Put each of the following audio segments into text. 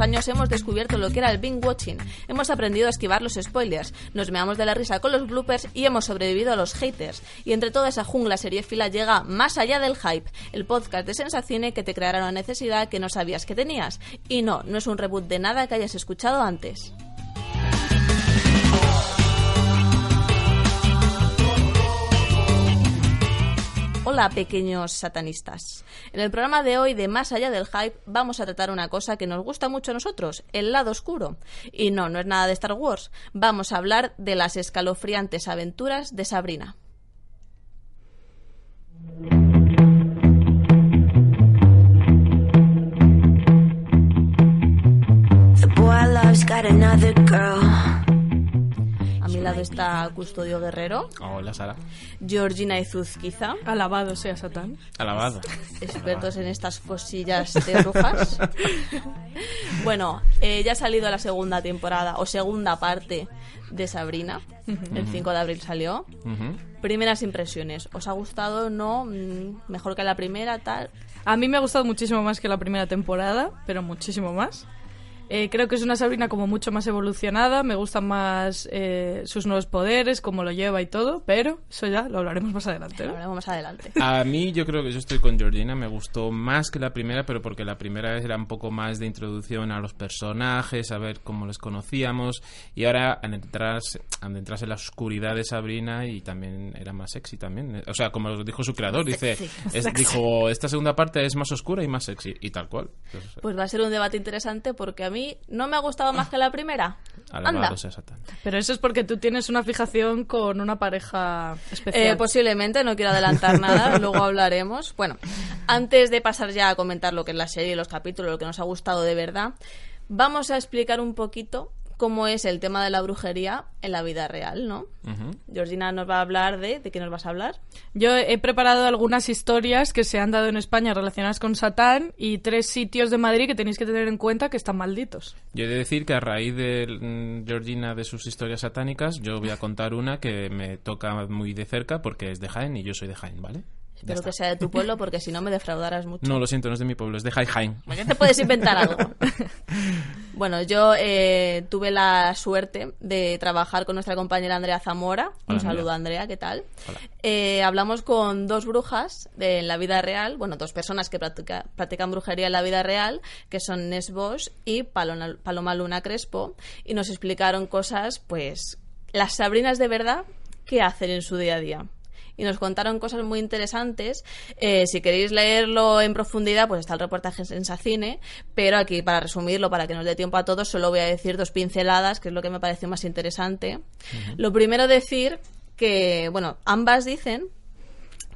años hemos descubierto lo que era el binge watching, hemos aprendido a esquivar los spoilers, nos meamos de la risa con los bloopers y hemos sobrevivido a los haters. Y entre toda esa jungla seriéfila llega Más allá del hype, el podcast de Sensacine que te creará una necesidad que no sabías que tenías. Y no, no es un reboot de nada que hayas escuchado antes. Hola pequeños satanistas. En el programa de hoy de Más allá del hype vamos a tratar una cosa que nos gusta mucho a nosotros, el lado oscuro. Y no, no es nada de Star Wars. Vamos a hablar de las escalofriantes aventuras de Sabrina. The boy love's another girl. Lado está Custodio Guerrero, Hola, Sara. Georgina Izuzquiza, Alabado sea Satán. Alabado. expertos en estas cosillas de brujas. bueno, eh, ya ha salido la segunda temporada o segunda parte de Sabrina. El 5 de abril salió. Primeras impresiones. ¿Os ha gustado? ¿No? Mm, ¿Mejor que la primera? ¿Tal? A mí me ha gustado muchísimo más que la primera temporada, pero muchísimo más. Eh, creo que es una Sabrina como mucho más evolucionada, me gustan más eh, sus nuevos poderes, cómo lo lleva y todo, pero eso ya lo hablaremos más adelante. Lo ¿no? hablaremos más adelante. A mí yo creo que yo estoy con Georgina, me gustó más que la primera, pero porque la primera era un poco más de introducción a los personajes, a ver cómo les conocíamos, y ahora al entrarse, al entrarse en la oscuridad de Sabrina y también era más sexy también. O sea, como lo dijo su creador, dice, Sexy. es- dijo, esta segunda parte es más oscura y más sexy, y tal cual. Entonces, Pues va a ser un debate interesante porque a mí no me ha gustado más que la primera. alabado Anda. Pero eso es porque tú tienes una fijación con una pareja especial. Eh, posiblemente, no quiero adelantar nada, luego hablaremos. Bueno, antes de pasar ya a comentar lo que es la serie, los capítulos, lo que nos ha gustado de verdad, vamos a explicar un poquito cómo es el tema de la brujería en la vida real, ¿no? Georgina nos va a hablar de... ¿De qué nos vas a hablar? Yo he preparado algunas historias que se han dado en España relacionadas con Satán y tres sitios de Madrid que tenéis que tener en cuenta que están malditos. Yo he de decir que a raíz de mm, Georgina de sus historias satánicas, yo voy a contar una que me toca muy de cerca porque es de Jaén y yo soy de Jaén, ¿vale? Ya Espero que sea de tu pueblo porque si no me defraudarás mucho. No, lo siento, no es de mi pueblo, es de. ¿Por qué te puedes inventar algo? bueno, yo eh, tuve la suerte de trabajar con nuestra compañera Andrea Zamora. Un saludo, Andrea. Andrea, ¿qué tal? Hola. Eh, hablamos con dos brujas de, en la vida real, bueno, dos personas que practica- practican brujería en la vida real, que son Nes Bosch y Paloma, Paloma Luna Crespo, y nos explicaron cosas, pues, las sabrinas de verdad, ¿qué hacen en su día a día? Y nos contaron cosas muy interesantes. Eh, si queréis leerlo en profundidad, pues está el reportaje en Sensacine, pero aquí para resumirlo, para que nos dé tiempo a todos, solo voy a decir dos pinceladas, que es lo que me pareció más interesante. Lo primero decir que, bueno, ambas dicen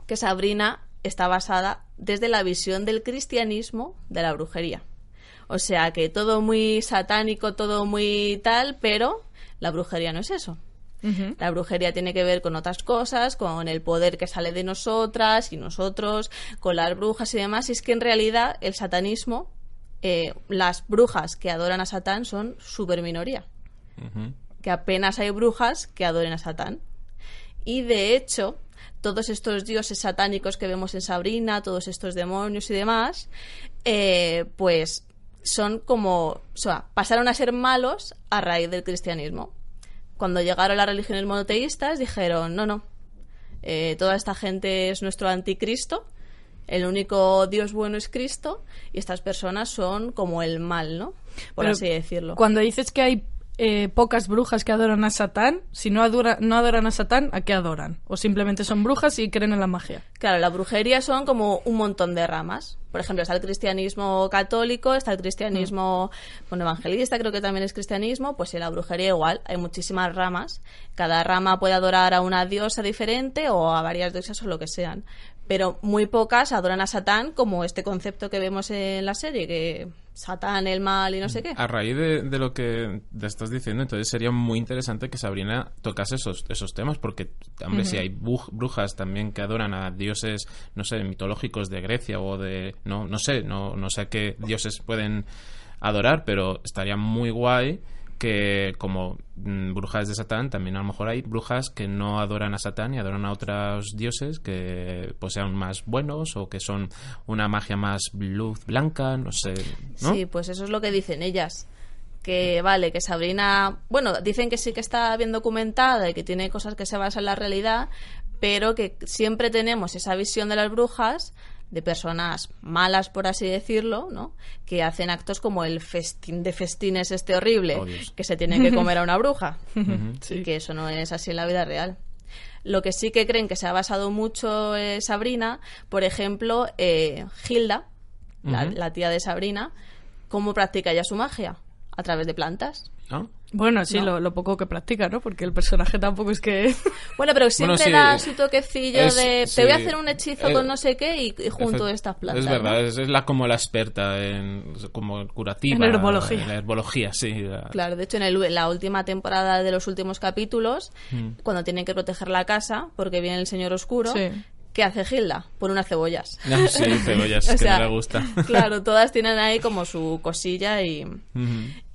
que Sabrina está basada desde la visión del cristianismo de la brujería. O sea que todo muy satánico, todo muy tal, pero la brujería no es eso. La brujería tiene que ver con otras cosas, con el poder que sale de nosotras y nosotros, con las brujas y demás. Y es que en realidad el satanismo, eh, las brujas que adoran a Satán son super minoría. Que apenas hay brujas que adoren a Satán. Y de hecho, todos estos dioses satánicos que vemos en Sabrina, todos estos demonios y demás, eh, pues son como, o sea, pasaron a ser malos a raíz del cristianismo. Cuando llegaron las religiones monoteístas dijeron, no, no, eh, toda esta gente es nuestro anticristo, el único Dios bueno es Cristo y estas personas son como el mal, ¿no? Por Pero así decirlo. Cuando dices que hay eh, pocas brujas que adoran a Satán. Si no, adora- no adoran a Satán, ¿a qué adoran? O simplemente son brujas y creen en la magia. Claro, la brujería son como un montón de ramas. Por ejemplo, está el cristianismo católico, está el cristianismo bueno, evangelista, creo que también es cristianismo, pues en la brujería igual, hay muchísimas ramas. Cada rama puede adorar a una diosa diferente o a varias diosas o lo que sean. Pero muy pocas adoran a Satán como este concepto que vemos en la serie, que Satán, el mal y no sé qué. A raíz de, de lo que te estás diciendo, entonces sería muy interesante que Sabrina tocase esos, esos temas, porque, hombre, si hay brujas también que adoran a dioses, no sé, mitológicos de Grecia o de. No, no sé, no, no sé a qué dioses pueden adorar, pero estaría muy guay que como mm, brujas de Satán también a lo mejor hay brujas que no adoran a Satán y adoran a otros dioses que pues sean más buenos o que son una magia más luz blanca, no sé, ¿no? Sí, pues eso es lo que dicen ellas. Que vale, que Sabrina, bueno, dicen que sí que está bien documentada y que tiene cosas que se basan en la realidad, pero que siempre tenemos esa visión de las brujas de personas malas, por así decirlo, ¿no? Que hacen actos como el festín de festines este horrible, Oh, que se tiene que comer a una bruja. Sí. Y que eso no es así en la vida real. Lo que sí que creen que se ha basado mucho eh, Sabrina, por ejemplo, eh, Hilda, la, tía de Sabrina, ¿cómo practica ella su magia? A través de plantas. ¿No? Bueno, sí, No. lo, lo poco que practica, ¿no? Porque el personaje tampoco es que... Bueno, pero siempre sí, da su toquecillo es- de sí. te voy a hacer un hechizo Eh, con no sé qué y, y junto Efe- estas plantas. Es verdad, ¿no? es, es la como la experta en como curativa. En herbología. En la herbología, sí. la- Claro, de hecho en, el- en la última temporada de los últimos capítulos, Mm. cuando tienen que proteger la casa porque viene el señor oscuro, Sí. ¿qué hace Hilda? Pone unas cebollas. Ah, sí, cebollas, O que no le gusta. Claro, todas tienen ahí como su cosilla y...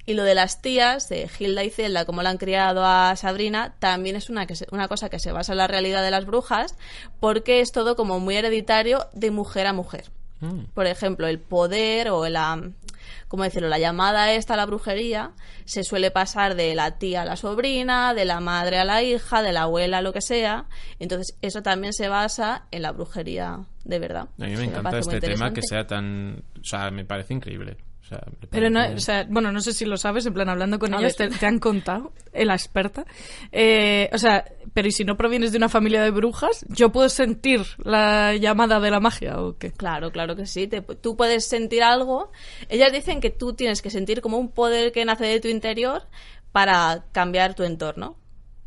Y lo de las tías, de Hilda y Zelda, como la han criado a Sabrina, también es una, que se- una cosa que se basa en la realidad de las brujas, porque es todo como muy hereditario de mujer a mujer. Mm. Por ejemplo, el poder o la, ¿cómo decirlo? La llamada esta a la brujería se suele pasar de la tía a la sobrina, de la madre a la hija, de la abuela a lo que sea. Entonces, eso también se basa en la brujería de verdad. A mí me encanta este tema que sea tan... O sea, me parece increíble. O sea, me Pero no, o sea, bueno, no sé si lo sabes, en plan, hablando con A ellos, te, han contado, la experta. Eh, o sea, pero ¿y si no provienes de una familia de brujas? ¿Yo puedo sentir la llamada de la magia o qué? Claro, claro que sí. Te- tú puedes sentir algo. Ellas dicen que tú tienes que sentir como un poder que nace de tu interior para cambiar tu entorno.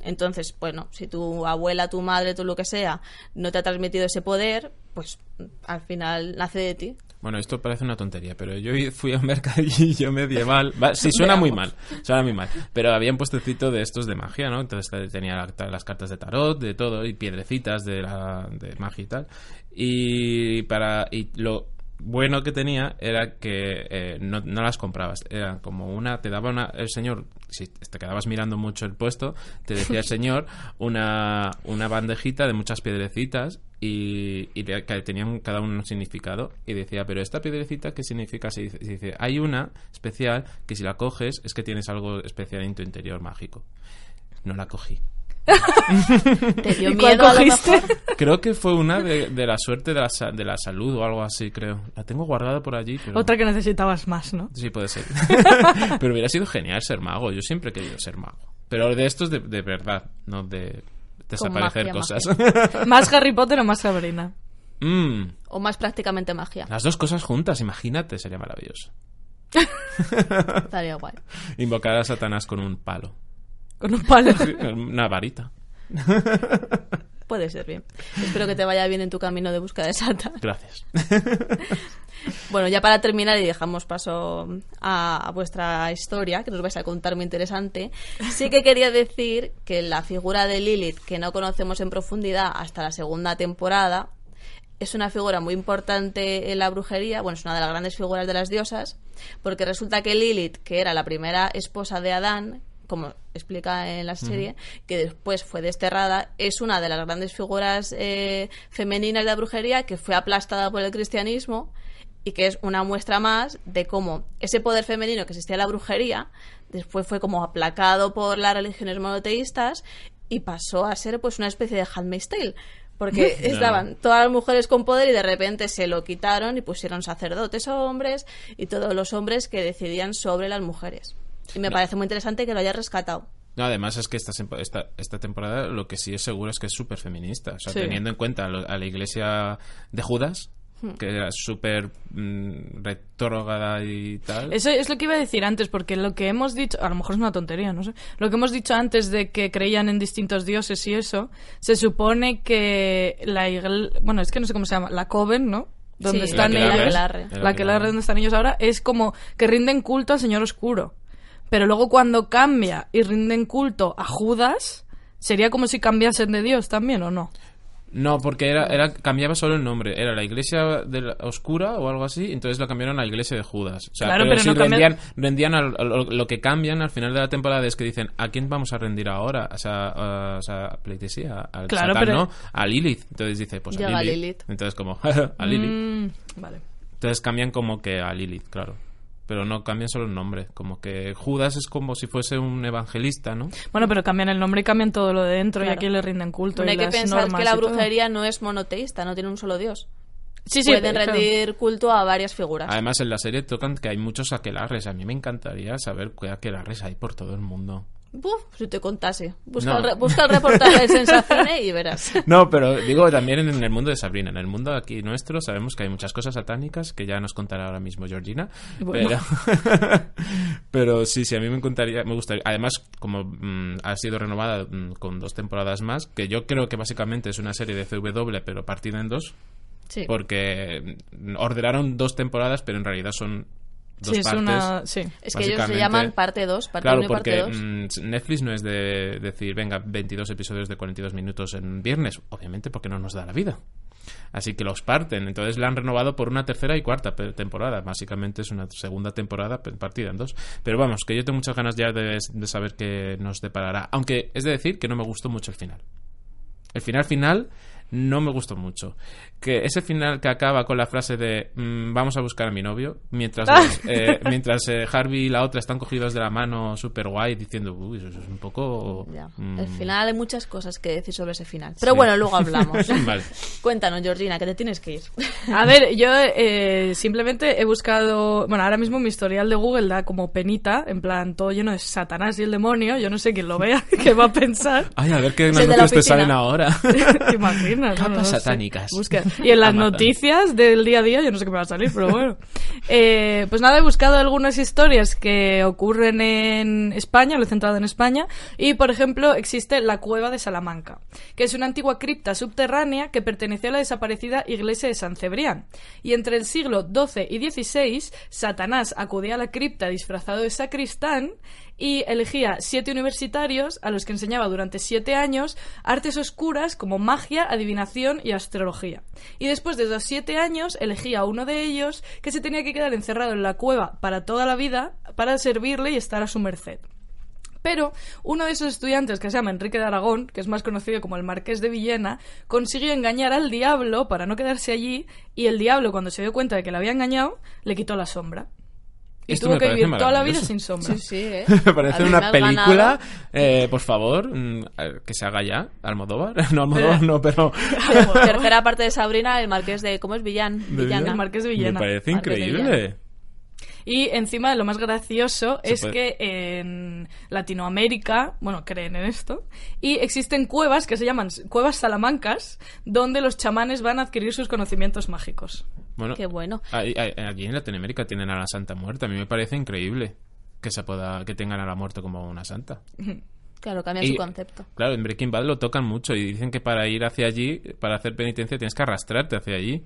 Entonces, bueno, si tu abuela, tu madre, tú lo que sea, no te ha transmitido ese poder, pues al final nace de ti. Bueno, esto parece una tontería, pero yo fui a un mercadillo medieval. Va, sí, suena muy mal, suena muy mal. Pero había un puestecito de estos de magia, ¿no? Entonces eh, tenía la- las cartas de tarot, de todo, y piedrecitas de, la, de magia y tal. Y, para, y lo bueno que tenía era que eh, no, no las comprabas. Era como una, te daba una, el señor, si te quedabas mirando mucho el puesto, te decía el señor una, una bandejita de muchas piedrecitas y, que tenían cada uno un significado y decía, pero esta piedrecita, ¿qué significa? Se dice, se dice, hay una especial que si la coges es que tienes algo especial en tu interior mágico. No la cogí. Te dio ¿Y cuál miedo a lo mejor. Creo que fue una de, de la suerte de la, sa- de la salud o algo así, creo. La tengo guardada por allí, pero... Otra que necesitabas más, ¿no? Sí, puede ser. pero hubiera sido genial ser mago. Yo siempre he querido ser mago. Pero de estos de, de verdad, no de desaparecer magia, cosas. ¿Más Harry Potter o más Sabrina? Mm, O más prácticamente magia. las dos cosas juntas, imagínate, sería maravilloso. Estaría guay. Invocar a Satanás con un palo. Con un palo. Una varita. Puede ser bien. Espero que te vaya bien en tu camino de búsqueda de Santa. Gracias. Bueno, ya para terminar y dejamos paso a, a vuestra historia, que nos vais a contar muy interesante, sí que quería decir que la figura de Lilith, que no conocemos en profundidad hasta la segunda temporada, es una figura muy importante en la brujería, bueno, es una de las grandes figuras de las diosas, porque resulta que Lilith, que era la primera esposa de Adán, como explica en la serie, que después fue desterrada, es una de las grandes figuras eh, femeninas de la brujería que fue aplastada por el cristianismo y que es una muestra más de cómo ese poder femenino que existía en la brujería después fue como aplacado por las religiones monoteístas y pasó a ser pues una especie de Handmaid's Tale porque estaban todas las mujeres con poder y de repente se lo quitaron y pusieron sacerdotes hombres y todos los hombres que decidían sobre las mujeres. Y me parece muy interesante que lo haya rescatado. No, además es que esta, esta, esta temporada lo que sí es seguro es que es súper feminista. O sea, Sí. teniendo en cuenta a, lo- a la iglesia de Judas, Hmm. que era súper mm, retrógrada y tal. Eso es lo que iba a decir antes, porque lo que hemos dicho, a lo mejor es una tontería, no sé. Lo que hemos dicho antes de que creían en distintos dioses y eso, se supone que la iglesia, bueno, es que no sé cómo se llama, la Coven, ¿no? Donde Sí, están la ellos, Aquelarre. El la que la donde están ellos ahora, es como que rinden culto al Señor Oscuro. Pero luego cuando cambia y rinden culto a Judas, sería como si cambiasen de Dios también, ¿o no? No, porque era, era cambiaba solo el nombre. Era la iglesia de la oscura o algo así, entonces la cambiaron a la iglesia de Judas. O sea, Claro, pero, pero sí no cambian- rendían, al- lo, que cambian al final de la temporada es que dicen, ¿a quién vamos a rendir ahora? O sea, a, o sea, al Claro, Satán, pero- ¿no? A Lilith. Entonces dice, pues a Lilith. Lilith. Entonces como, a Lilith. Mm, vale. Entonces cambian como que a Lilith, claro. Pero no cambian solo el nombre. Como que Judas es como si fuese un evangelista, ¿no? Bueno, pero cambian el nombre y cambian todo lo de dentro y Claro. aquí le rinden culto. No y hay que las pensar normas que la brujería no es monoteísta, no tiene un solo dios. Sí, sí, Pueden claro. rendir culto a varias figuras. Además, en la serie tocan que hay muchos aquelarres. A mí me encantaría saber qué aquelarres hay por todo el mundo. Buf, si te contase. Busca, No. el, re- busca el reportaje de sensaciones y verás. No, pero digo también en el mundo de Sabrina. En el mundo aquí nuestro sabemos que hay muchas cosas satánicas que ya nos contará ahora mismo Georgina. Bueno. Pero, pero sí, sí, a mí me gustaría, me gustaría. Además, como mm, ha sido renovada mm, con dos temporadas más, que yo creo que básicamente es una serie de CW, pero partida en dos, Sí. porque mm, ordenaron dos temporadas, pero en realidad son dos Sí, es partes. una... Sí. Es que ellos se llaman parte 2, parte Claro, 1 y parte porque 2. mm, Netflix no es de decir, venga, 22 episodios de 42 minutos en viernes, obviamente porque no nos da la vida. Así que los parten, entonces la han renovado por una tercera y cuarta temporada. Básicamente es una segunda temporada partida en dos. Pero vamos, que yo tengo muchas ganas ya de, de saber qué nos deparará. Aunque es de decir que no me gustó mucho el final. El final final no me gustó mucho. Que ese final que acaba con la frase de mm, vamos a buscar a mi novio, mientras, los- eh, mientras eh, Harvey y la otra están cogidos de la mano super guay diciendo, uy, eso es un poco... Ya. mm, Al final hay muchas cosas que decir sobre ese final. Pero Sí. bueno, luego hablamos. Vale. Cuéntanos, Georgina, que te tienes que ir. A ver, yo eh, simplemente he buscado... Bueno, ahora mismo mi historial de Google da como penita, en plan, todo lleno de Satanás y el demonio. Yo no sé quién lo vea, qué va a pensar. Ay, a ver qué el noticias te salen ahora. ¿Te imaginas? Capas no satánicas. Busca. Y en las noticias del día a día, yo no sé qué me va a salir, pero bueno. Eh, pues nada, he buscado algunas historias que ocurren en España, lo he centrado en España, y por ejemplo existe la cueva de Salamanca, que es una antigua cripta subterránea que perteneció a la desaparecida iglesia de San Cebrián. Y entre el siglo XII y XVI, Satanás acudía a la cripta disfrazado de sacristán y elegía siete universitarios a los que enseñaba durante siete años artes oscuras como magia, adivinación y astrología. Y después de esos siete años elegía a uno de ellos que se tenía que quedar encerrado en la cueva para toda la vida para servirle y estar a su merced. Pero uno de esos estudiantes, que se llama Enrique de Aragón, que es más conocido como el Marqués de Villena, consiguió engañar al diablo para no quedarse allí, y el diablo, cuando se dio cuenta de que le había engañado, le quitó la sombra. Y Esto tuvo me que parece vivir toda la vida sin sombra. Sí, sí, ¿eh? Me parece me una película, eh, por favor, mm, que se haga ya, Almodóvar. No, Almodóvar no, pero... Tercera parte de Sabrina, el marqués de... ¿Cómo es? Villán. ¿De Villana. El Marqués de Me Villena. parece increíble. Y encima lo más gracioso Se es puede- que en Latinoamérica, bueno, creen en esto, y existen cuevas que se llaman cuevas salamancas, donde los chamanes van a adquirir sus conocimientos mágicos. Bueno, Qué bueno. ahí- Allí en Latinoamérica tienen a la Santa Muerte. A mí me parece increíble que se pueda que tengan a la muerte como una santa. Claro, cambia Y- su concepto. Claro, en Breaking Bad lo tocan mucho y dicen que para ir hacia allí, para hacer penitencia, tienes que arrastrarte hacia allí.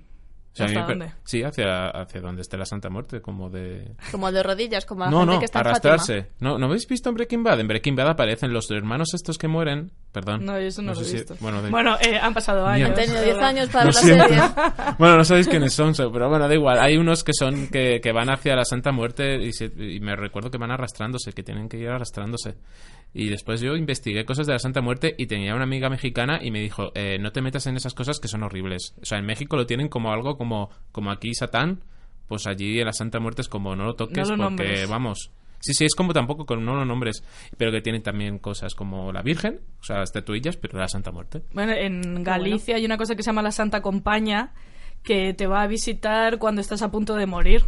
O sea, a mí ¿Hasta dónde? Sí, hacia, hacia donde esté la Santa Muerte, como de... Como de rodillas, como la No, gente no, que está en arrastrarse. Fátima. ¿No, ¿No habéis visto en Breaking Bad? En Breaking Bad aparecen los hermanos estos que mueren. Perdón. No, yo eso no, lo sé he si- visto. Bueno, de- Bueno, eh, han pasado años. Han tenido 10 años para Lo ver la siento. serie. bueno, no sabéis quiénes son, pero bueno, da igual. Hay unos que son que, que van hacia la Santa Muerte y, se- y me recuerdo que van arrastrándose, que tienen que ir arrastrándose. Y después yo investigué cosas de la Santa Muerte y tenía una amiga mexicana y me dijo, eh, no te metas en esas cosas que son horribles. O sea, en México lo tienen como algo como, como aquí Satán, pues allí en la Santa Muerte es como no lo toques No lo porque, nombres. vamos... Sí, sí, es como tampoco con no lo nombres, pero que tienen también cosas como la Virgen, o sea, estatuillas, pero la Santa Muerte. Bueno, en Galicia hay una cosa que se llama la Santa Compaña que te va a visitar cuando estás a punto de morir.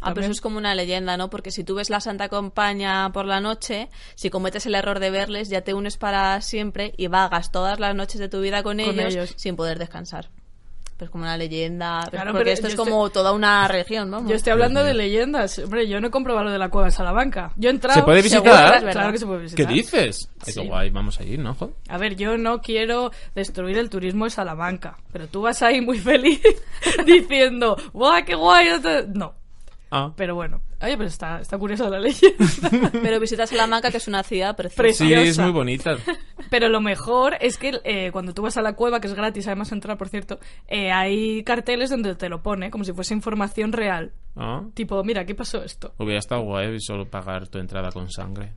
Ah, pero eso es como una leyenda, ¿no? Porque si tú ves la Santa Compañía por la noche, si cometes el error de verles, ya te unes para siempre y vagas todas las noches de tu vida con, Con ellos, ellos. sin poder descansar. Pero es como una leyenda. Claro, porque pero esto es como toda una religión, ¿no? Yo estoy hablando de leyendas. Hombre, yo no he comprobado lo de la cueva de Salamanca. Yo he entrado... ¿Se puede Seguro visitar? verdad. Claro que se puede ¿Qué visitar. dices? Ay, Sí. qué guay, vamos a ir, ¿no? jo? A ver, yo no quiero destruir el turismo de Salamanca, pero tú vas ahí muy feliz diciendo, ¡guau, qué guay! No, Ah. pero bueno. Oye, pero está, está curiosa la leyenda. Pero visitas Salamanca, que es una ciudad preciosa. Preciosa. Sí, es muy bonita. Pero lo mejor es que eh, cuando tú vas a la cueva, que es gratis, además entrar, por cierto, eh, hay carteles donde te lo pone, como si fuese información real. Ah. Tipo, mira, aquí pasó esto. Hubiera estado guay solo pagar tu entrada con sangre.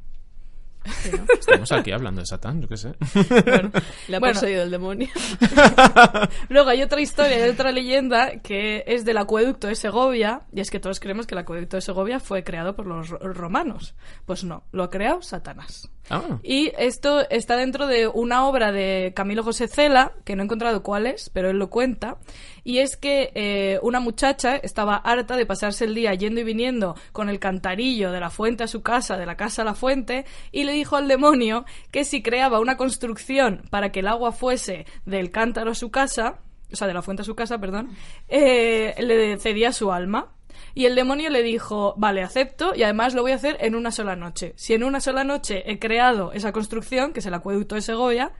Estamos aquí hablando de Satán, yo qué sé. Le ha Bueno. poseído el demonio. Luego hay otra historia, hay otra leyenda que es del acueducto de Segovia, y es que todos creemos que el acueducto de Segovia fue creado por los ro- romanos. Pues no, lo ha creado Satanás. Ah, Y esto está dentro de una obra de Camilo José Cela, que no he encontrado cuál es, pero él lo cuenta. Y es que eh, una muchacha estaba harta de pasarse el día yendo y viniendo con el cantarillo de la fuente a su casa, de la casa a la fuente, y le dijo al demonio que si creaba una construcción para que el agua fuese del cántaro a su casa, o sea, de la fuente a su casa, perdón, eh, le cedía su alma. Y el demonio le dijo, vale, acepto y además lo voy a hacer en una sola noche. Si en una sola noche he creado esa construcción, que es el acueducto de Segovia,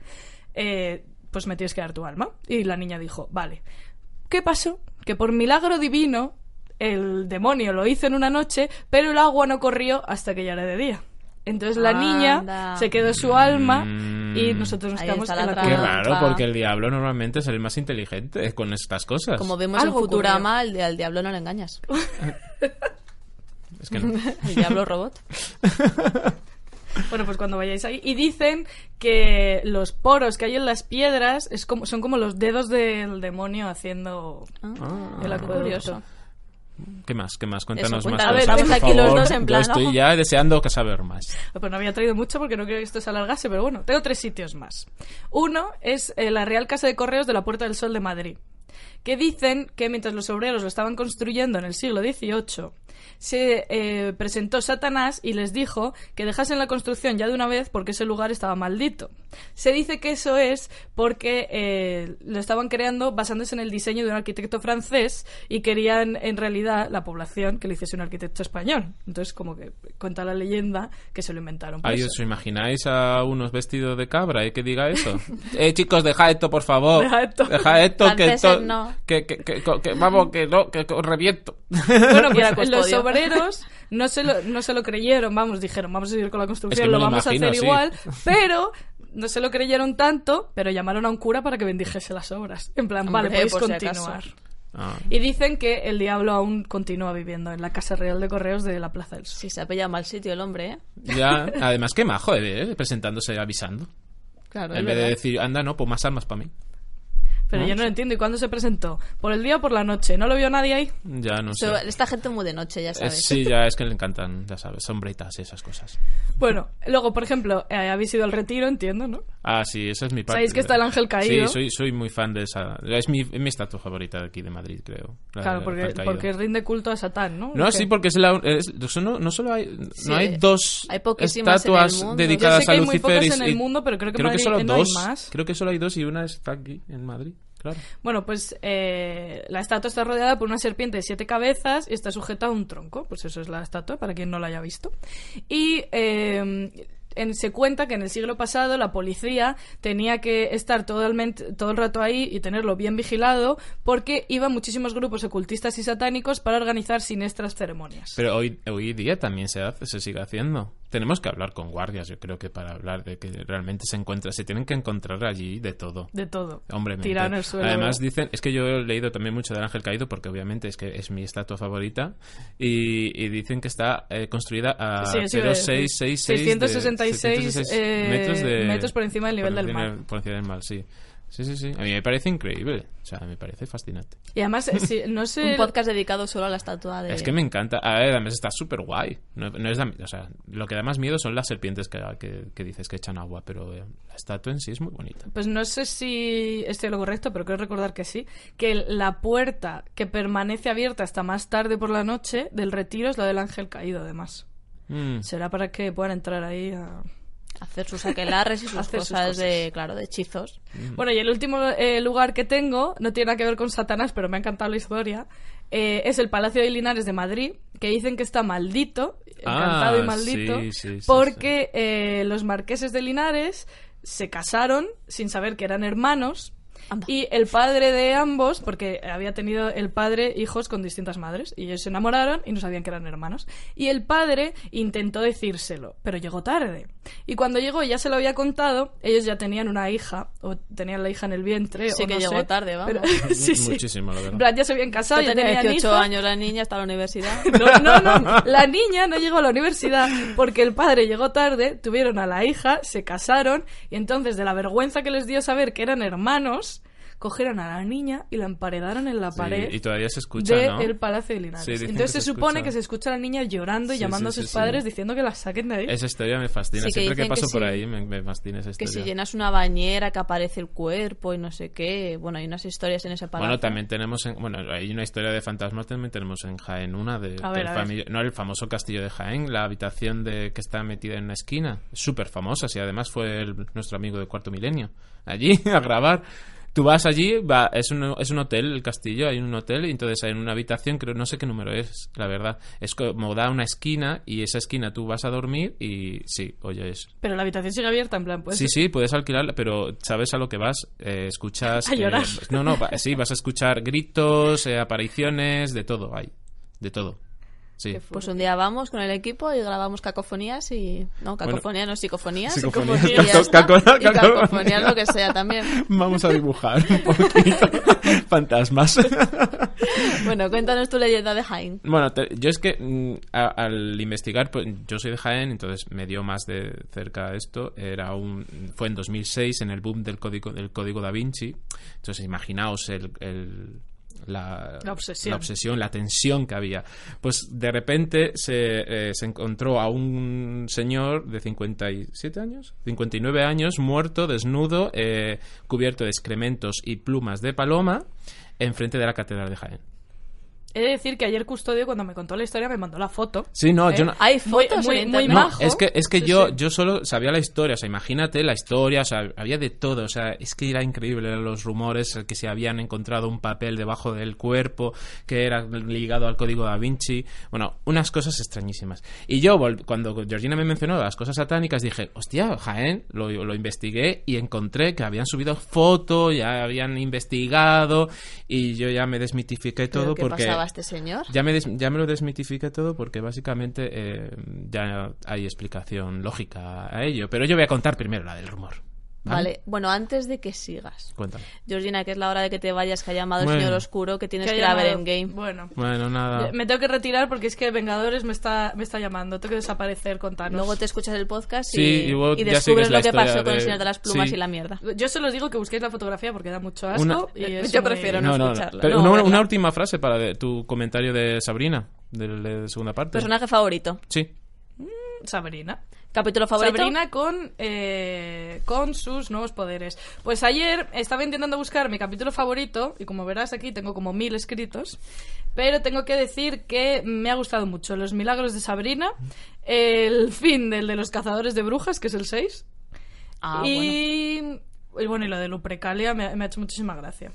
eh, pues me tienes que dar tu alma. Y la niña dijo, vale. ¿Qué pasó? Que por milagro divino el demonio lo hizo en una noche, pero el agua no corrió hasta que ya era de día. Entonces la niña Anda. se quedó su alma Mm. y nosotros nos Ahí quedamos en la la qué raro, porque el diablo normalmente es el más inteligente con estas cosas. Como vemos en Futurama, al, al diablo no le engañas. Es que no. El diablo robot. Bueno, pues cuando vayáis ahí. Y dicen que los poros que hay en las piedras es como, son como los dedos del demonio haciendo Ah, el curioso. ¿Qué más? ¿Qué más? Cuéntanos Eso, más A ver, estamos aquí los dos en plan, Yo estoy ¿no? ya deseando que saber más. Pues no había traído mucho porque no quería que esto se alargase, pero bueno, tengo tres sitios más. Uno es eh, la Real Casa de Correos de la Puerta del Sol de Madrid, que dicen que mientras los obreros lo estaban construyendo en el siglo XVIII, se eh, presentó Satanás y les dijo que dejasen la construcción ya de una vez porque ese lugar estaba maldito. Se dice que eso es porque eh, lo estaban creando basándose en el diseño de un arquitecto francés y querían en realidad la población que lo hiciese un arquitecto español. Entonces como que cuenta la leyenda que se lo inventaron. por Ay, eso. ¿os imagináis a unos vestidos de cabra y que diga eso? eh, chicos, deja esto, por favor. Deja esto. Deja esto, que, esto- no. que, que, que- que- vamos, que no, que, que os reviento. Bueno, pues los obreros no se, lo, no se lo creyeron, vamos, dijeron, vamos a seguir con la construcción, Es que me lo lo vamos imagino, a hacer sí. igual, pero no se lo creyeron tanto, pero llamaron a un cura para que bendijese las obras. En plan, vale, podéis por continuar. Ah. Y dicen que el diablo aún continúa viviendo en la Casa Real de Correos de la Plaza del Sol. Si se ha pillado mal sitio el hombre, ¿eh? Ya, además, qué majo, eh, presentándose avisando. Claro, en vez de decir, anda, no, pues más armas para mí. Pero No, yo no lo entiendo. ¿Y cuándo se presentó? ¿Por el día o por la noche? ¿No lo vio nadie ahí? Ya no sé. So- Esta gente muy de noche, ya Eh, sabes. sí, ya es que le encantan, ya sabes, sombritas y esas cosas. Bueno, luego, por ejemplo, eh, habéis ido al retiro, entiendo, ¿no? Ah, sí, esa es mi parte. ¿Sabéis que está el ángel caído? Sí, soy, soy muy fan de esa. Es mi, es mi estatua favorita de aquí de Madrid, creo. la claro, porque, porque rinde culto a Satán, ¿no? No, ¿O sí, porque es la. es- eso no, no solo hay. Sí, no hay dos hay estatuas dedicadas Yo sé que a hay muy Lucifer. pocas y- en el mundo, pero creo que creo en que Madrid solo no hay dos. más. Creo que solo hay dos y una está aquí, en Madrid. Claro. Bueno, pues eh, la estatua está rodeada por una serpiente de siete cabezas y está sujeta a un tronco. Pues eso es la estatua, para quien no la haya visto. Y eh, en- se cuenta que en el siglo pasado la policía tenía que estar totalmente, todo el rato ahí y tenerlo bien vigilado porque iban muchísimos grupos ocultistas y satánicos para organizar siniestras ceremonias. Pero hoy, hoy día también se hace, se sigue haciendo. Tenemos que hablar con guardias, yo creo que para hablar de que realmente se encuentra, se tienen que encontrar allí de todo. de todo. Hombre, Tirado en el suelo. Además dicen, es que yo he leído también mucho del Ángel Caído porque obviamente es que es mi estatua favorita y, y dicen que está eh, construida a Sí, eso iba a decir. 0,666 de- 666 eh, metros, de, metros por encima del nivel por del mar. Por encima del mar, sí. Sí, sí, sí. A mí me parece increíble. O sea, me parece fascinante. Y además, eh, sí, no sé... Un podcast dedicado solo a la estatua de... Es que me encanta. A ver, además está súper guay. No, no es da- o sea, lo que da más miedo son las serpientes que, que, que dices que echan agua, pero eh, la estatua en sí es muy bonita. Pues no sé si estoy lo correcto, pero creo recordar que sí. Que la puerta que permanece abierta hasta más tarde por la noche del retiro es la del ángel caído, además. Mm. Será para que puedan entrar ahí a... Hacer sus aquelarres y sus Hacer sus cosas de, claro, de hechizos. Bueno, y el último eh, lugar que tengo no tiene nada que ver con Satanás, pero me ha encantado la historia. eh, es el Palacio de Linares de Madrid, que dicen que está maldito, encantado Ah, y maldito, sí, sí, sí, porque eh, los marqueses de Linares se casaron sin saber que eran hermanos. Anda. Y el padre de ambos, porque había tenido el padre hijos con distintas madres, y ellos se enamoraron y no sabían que eran hermanos. Y el padre intentó decírselo, pero llegó tarde. Y cuando llegó y ya se lo había contado, ellos ya tenían una hija, o tenían la hija en el vientre. Sí o que no llegó sé, tarde, vamos. pero- sí, sí. Muchísimo, la verdad. plan, ya se habían casado, ya tenía tenían 18 hijos. años la niña, hasta la universidad. No, no, no, la niña no llegó a la universidad porque el padre llegó tarde, tuvieron a la hija, se casaron y entonces de la vergüenza que les dio saber que eran hermanos, cogieron a la niña y la emparedaron en la Sí, pared y todavía se escucha, del ¿no? Palacio de Linares. Sí, entonces que se, se supone que se escucha a la niña llorando y Sí, llamando sí, a sus sí, padres sí. diciendo que la saquen de ahí. Esa historia me fascina. Sí, que Siempre que que paso por sí. ahí me, me fascina esa Que historia. si llenas una bañera que aparece el cuerpo y no sé qué. Bueno, hay unas historias en ese palacio. Bueno, también tenemos, en- bueno, hay una historia de fantasmas, también tenemos en Jaén una de, A ver, del a ver. no el famoso castillo de Jaén, la habitación de que está metida en una esquina, súper famosa, y además fue el- nuestro amigo de cuarto milenio allí a grabar. Tú vas allí, va, es un, es un hotel, el castillo, hay un hotel, y entonces hay una habitación, creo, no sé qué número es, la verdad. Es como da una esquina, y esa esquina tú vas a dormir, y sí, oyes. Pero la habitación sigue abierta, en plan, pues... Sí, sí, puedes alquilarla, pero sabes a lo que vas. Eh, escuchas. A llorar. eh, no, no, va- sí, vas a escuchar gritos, eh, apariciones, de todo hay. De todo. Sí. Pues un día vamos con el equipo y grabamos cacofonías y... No, cacofonías, no, psicofonías. Psicofonías. Ya Caco- está. caco- Y caco- cacofonías, lo que sea también. Vamos a dibujar un poquito. Fantasmas. Bueno, cuéntanos tu leyenda de Jaén. Bueno, te- yo es que mm, a- al investigar, pues yo soy de Jaén, entonces me dio más de cerca esto. Era un, fue en 2006, en el boom del código, del código da Vinci. Entonces, imaginaos el, el- la, La obsesión. la obsesión, la tensión que había. Pues de repente se, eh, se encontró a un señor de 57 años, 59 años, muerto, desnudo, eh, cubierto de excrementos y plumas de paloma, enfrente de la catedral de Jaén. He de decir que ayer Custodio, cuando me contó la historia, me mandó la foto. Sí, no, ¿Eh? yo no, Hay fotos muy- muy internet. No, majo. es que, es que Sí, yo, sí. yo solo sabía la historia, o sea, imagínate la historia, o sea, había de todo, o sea, es que era increíble los rumores, eh, que se habían encontrado un papel debajo del cuerpo, que era ligado al código da Vinci, bueno, unas cosas extrañísimas. Y yo, vol- cuando Georgina me mencionó las cosas satánicas, dije, hostia, Jaén, lo, lo investigué y encontré que habían subido fotos, ya habían investigado, y yo ya me desmitifiqué ¿Pero todo ¿Qué porque... pasaba este señor? Ya me, des- ya me lo desmitifiqué todo porque básicamente eh, ya hay explicación lógica a ello. Pero yo voy a contar primero la del rumor. Vale, bueno, antes de que sigas. Cuéntame. Georgina, que es la hora de que te vayas, que ha llamado el Bueno. señor oscuro, que tienes Que ir a ver en game. Bueno. Bueno, nada. Me tengo que retirar porque es que Vengadores me está, me está llamando. Tengo que desaparecer, contanos. Luego te escuchas el podcast y, Sí, y luego y ya descubres lo que pasó con el de- señor de las plumas sí. y la mierda. Yo solo os digo que busquéis la fotografía porque da mucho asco. Una- y es Yo muy- prefiero no escucharla. Pero No, una, última frase para de- tu comentario de Sabrina, del- de, la segunda parte. Personaje favorito. Sí. Sabrina. Capítulo favorito. Sabrina con, eh, con sus nuevos poderes. Pues ayer estaba intentando buscar mi capítulo favorito, y como verás aquí tengo como mil escritos, pero tengo que decir que me ha gustado mucho Los Milagros de Sabrina, el fin del de los cazadores de brujas, que es el 6, Ah, bueno. y bueno, y lo de Luprecalia me, me ha hecho muchísima gracia.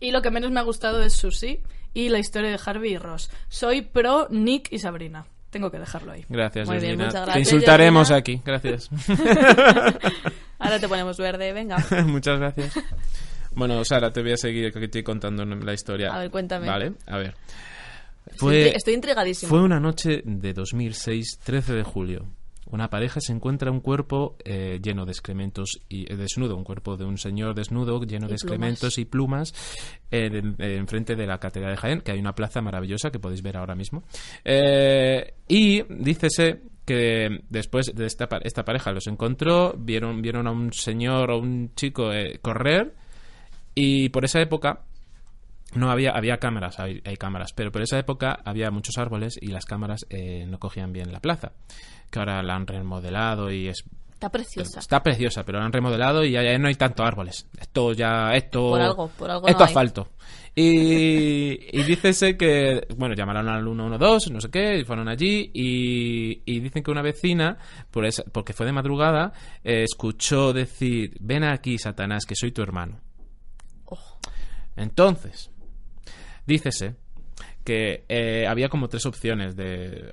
Y lo que menos me ha gustado es Susie y la historia de Harvey y Ross. Soy pro Nick y Sabrina. Tengo que dejarlo ahí. Gracias, Muy bien, muchas Te gracias, insultaremos Georgina. aquí. Gracias. Ahora te ponemos verde, venga. Muchas gracias. Bueno, Sara, te voy a seguir que estoy contando la historia. A ver, cuéntame. Vale, a ver. Estoy, Fue, estoy intrigadísima. Fue una noche de 2006, 13 de julio. Una pareja se encuentra un cuerpo eh, lleno de excrementos y eh, desnudo, un cuerpo de un señor desnudo lleno Y de excrementos y plumas en, en- enfrente de la catedral de Jaén, que hay una plaza maravillosa que podéis ver ahora mismo. Eh, y dícese que después de esta, esta pareja los encontró, vieron, vieron a un señor o un chico eh, correr y por esa época no había, había cámaras, hay, hay cámaras, pero por esa época había muchos árboles y las cámaras eh, no cogían bien la plaza, que ahora la han remodelado y es Está preciosa. Está preciosa, pero la han remodelado y ya, no hay tanto árboles. Esto ya, esto... Por algo, por algo Esto no asfalto. Y, y dícese que, bueno, llamaron al 112, no sé qué, y fueron allí y, y dicen que una vecina, por esa- porque fue de madrugada, eh, escuchó decir, ven aquí, Satanás, que soy tu hermano. Entonces, dícese que eh, había como tres opciones de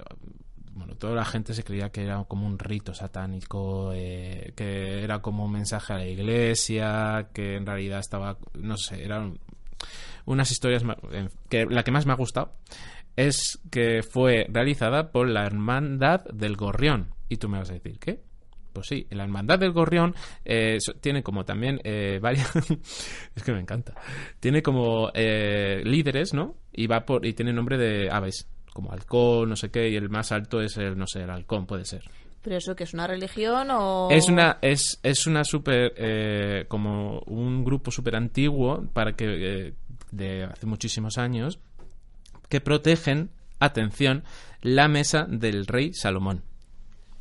bueno toda la gente se creía que era como un rito satánico eh, que era como un mensaje a la iglesia que en realidad estaba no sé eran unas historias que la que más me ha gustado es que fue realizada por la hermandad del gorrión y tú me vas a decir qué pues sí, la Hermandad del Gorrión eh, tiene como también eh, varias... es que me encanta. Tiene como eh, líderes, ¿no? Y va por y tiene nombre de aves, como halcón, no sé qué, y el más alto es el, no sé, el halcón puede ser. ¿Pero eso que es una religión o...? Es una es, es una super eh, como un grupo súper antiguo para que eh, de hace muchísimos años que protegen, atención, la mesa del rey Salomón.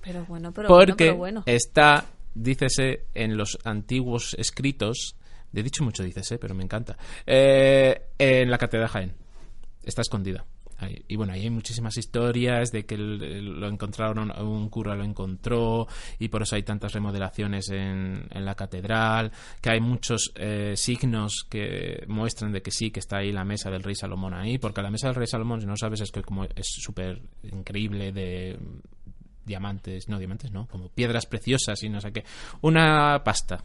Pero bueno, pero bueno, porque pero bueno. está, dícese, en los antiguos escritos, he dicho mucho dícese, pero me encanta, eh, en la Catedral de Jaén. Está escondida. Y bueno, ahí hay muchísimas historias de que lo encontraron, un cura lo encontró y por eso hay tantas remodelaciones en, en la catedral, que hay muchos eh, signos que muestran de que sí, que está ahí la mesa del rey Salomón ahí, porque la mesa del rey Salomón, si no sabes, es que como es súper increíble de diamantes, no diamantes, no, como piedras preciosas y no sé qué, una pasta.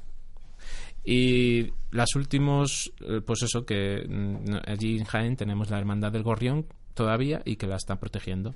Y las últimos, eh, pues eso, que mm, allí en Jaén tenemos la hermandad del gorrión todavía y que la están protegiendo.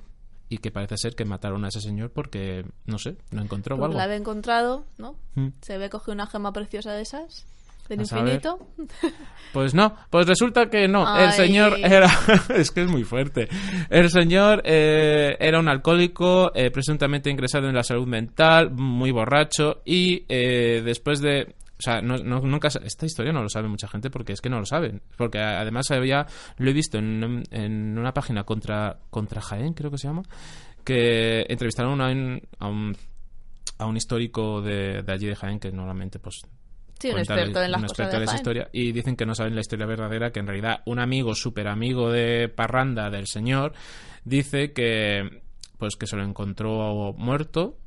Y que parece ser que mataron a ese señor porque, no sé, no encontró o algo. la había encontrado, ¿no? Mm. Se ve cogido una gema preciosa de esas, del A saber. infinito. Pues no, pues resulta que no. El señor era. es que es muy fuerte. El señor eh, era un alcohólico, eh, presuntamente ingresado en la salud mental, muy borracho, y eh, después de. O sea, no, no- nunca. Esta historia no lo sabe mucha gente porque es que no lo saben. Porque además había. Lo he visto en, en una página contra, contra Jaén, creo que se llama. Que entrevistaron a un. A un a un histórico de, de allí de Jaén que normalmente pues Sí, un experto en las un cosas de esa historia y dicen que no saben la historia verdadera que en realidad un amigo súper amigo de parranda del señor dice que pues que se lo encontró muerto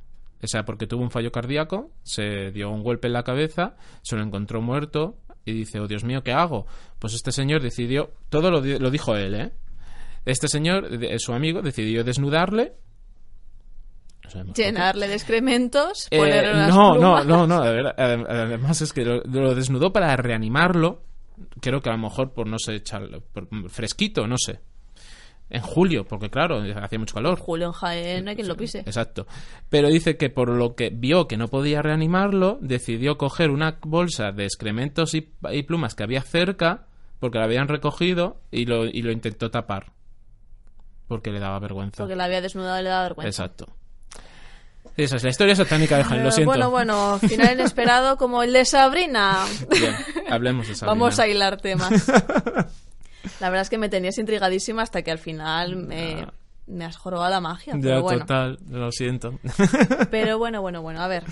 o sea porque tuvo un fallo cardíaco se dio un golpe en la cabeza se lo encontró muerto y dice oh Dios mío qué hago pues este señor decidió todo lo, lo dijo él eh este señor su amigo decidió desnudarle No. Llenarle de excrementos, Eh, ponerle unas no, no, plumas. no, no, adem- además es que lo, lo desnudó para reanimarlo. Creo que a lo mejor por no sé, echarlo- por- fresquito, no sé. En julio, porque claro, hacía mucho calor. Julio en Jaén, no hay quien lo pise. Exacto. Pero dice que por lo que vio que no podía reanimarlo, decidió coger una bolsa de excrementos y, y plumas que había cerca, porque la habían recogido, y lo, y lo intentó tapar. Porque le daba vergüenza. Porque la había desnudado y le daba vergüenza. Exacto. Esa es la historia satánica de Jaén, lo Eh, siento. Bueno, bueno, final inesperado como el de Sabrina. Bien, hablemos de Sabrina. Vamos a hilar temas. La verdad es que me tenías intrigadísima hasta que al final me, me has jorobado la magia. Ya, Pero bueno. total, lo siento. Pero bueno, bueno, bueno, a ver.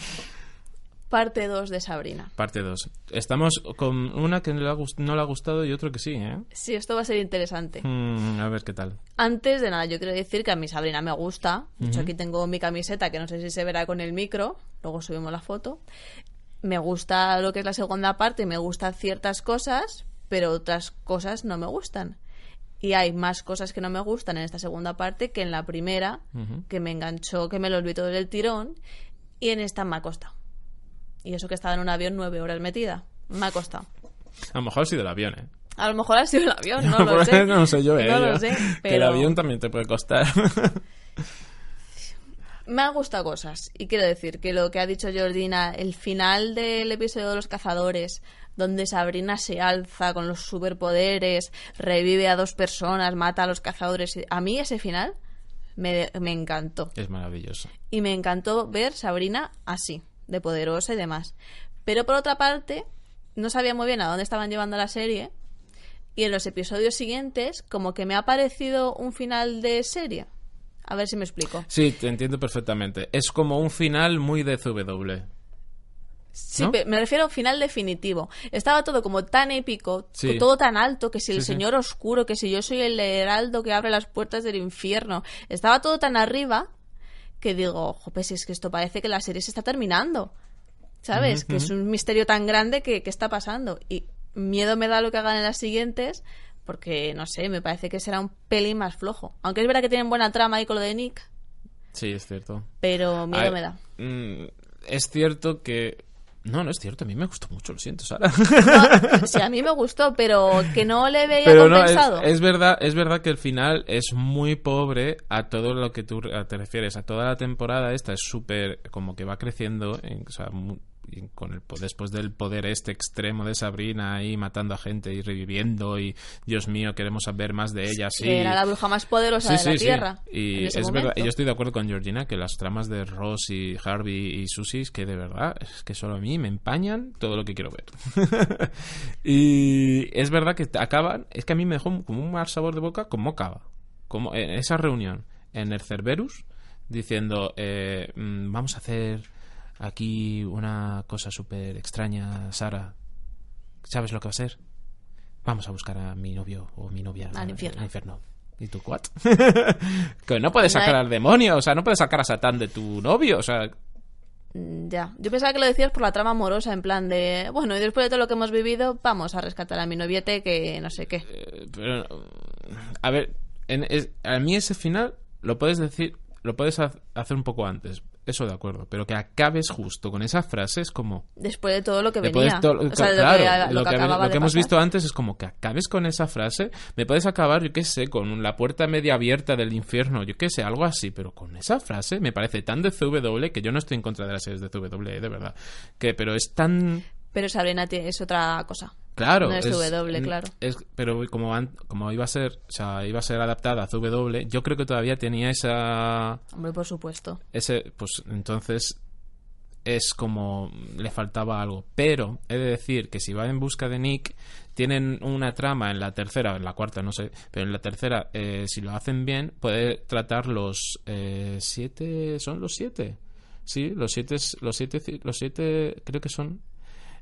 Parte 2 de Sabrina. Parte 2. Estamos con una que no le, ha gust- no le ha gustado y otro que sí, ¿eh? Sí, esto va a ser interesante. Mm, a ver qué tal. Antes de nada, yo quiero decir que a mi Sabrina me gusta. De hecho, aquí tengo mi camiseta, que no sé si se verá con el micro. Luego subimos la foto. Me gusta lo que es la segunda parte, me gustan ciertas cosas, pero otras cosas no me gustan. Y hay más cosas que no me gustan en esta segunda parte que en la primera, que me enganchó, que me lo olvidó del tirón. Y en esta me ha costado. Y eso que estaba en un avión nueve horas metida. Me ha costado. A lo mejor ha sido el avión, ¿eh? A lo mejor ha sido el avión, no lo sé. no sé yo, ¿eh? No lo sé, Que el pero- avión también te puede costar. me han gustado cosas. Y quiero decir que lo que ha dicho Jordina, el final del episodio de los cazadores, donde Sabrina se alza con los superpoderes, revive a dos personas, mata a los cazadores. A mí ese final Me, me encantó. Es maravilloso. Y me encantó ver Sabrina así, de poderosa y demás. Pero por otra parte, no sabía muy bien a dónde estaban llevando la serie. Y en los episodios siguientes, como que me ha parecido un final de serie. A ver si me explico. Sí, te entiendo perfectamente. Es como un final muy de CW. Sí, me refiero a un final definitivo. Estaba todo como tan épico, Sí. todo tan alto, que si el Sí, sí. Señor Oscuro, que si yo soy el heraldo que abre las puertas del infierno. Estaba todo tan arriba que digo, jope, si es que esto parece que la serie se está terminando. ¿Sabes? Que es un misterio tan grande que, que está pasando. Y miedo me da lo que hagan en las siguientes, porque no sé, me parece que será un pelín más flojo. Aunque es verdad que tienen buena trama ahí con lo de Nick, Sí, es cierto. pero miedo ver, me da. mm, es cierto que... No, no es cierto. A mí me gustó mucho, lo siento, Sara. No, sí, a mí me gustó, pero que no le veía Pero no, es, compensado. es verdad, es verdad que el final es muy pobre a todo lo que tú te refieres. A toda la temporada esta es súper como que va creciendo, en- o sea, con el después del poder este extremo de Sabrina ahí matando a gente y reviviendo y Dios mío queremos saber más de ella. Sí. era la bruja más poderosa Sí, de sí, la. Tierra. Y es verdad, yo estoy de acuerdo con Georgina que las tramas de Ross y Harvey y Susie es que de verdad es que solo a mí me empañan todo lo que quiero ver. y es verdad que acaban, es que a mí me dejó como un mal sabor de boca como acaba. Como en esa reunión en el Cerberus diciendo eh, mm, vamos a hacer aquí una cosa súper extraña, Sara. ¿Sabes lo que va a ser? Vamos a buscar a mi novio o mi novia Al infierno. al infierno. ¿Y tú, what? que no puedes sacar hay- al demonio, o sea, no puedes sacar a Satán de tu novio, o sea, Mm, Ya, yo pensaba que lo decías por la trama amorosa, en plan de, bueno, y después de todo lo que hemos vivido, vamos a rescatar a mi noviete que no sé qué. eh, pero, a ver, en- es- a mí ese final lo puedes decir, lo puedes ha- hacer un poco antes, eso de acuerdo, pero que acabes justo con esa frase es como... Después de todo lo que venía. lo que, hemos visto antes es como que acabes con esa frase. Me puedes acabar, yo qué sé, con la puerta media abierta del infierno, yo qué sé, algo así, pero con esa frase me parece tan de CW que yo no estoy en contra de las series de CW, de verdad. Que, pero es tan. Pero Sabrina es otra cosa. Claro, No es CW, claro. es- pero como, an- como iba a ser, o sea, iba a ser adaptada a CW, yo creo que todavía tenía esa Hombre, por supuesto. ese pues entonces es como le faltaba algo pero he de decir que si va en busca de Nick tienen una trama en la tercera en la cuarta no sé pero en la tercera eh, si lo hacen bien puede tratar los eh, siete son los siete sí los siete los siete los siete creo que son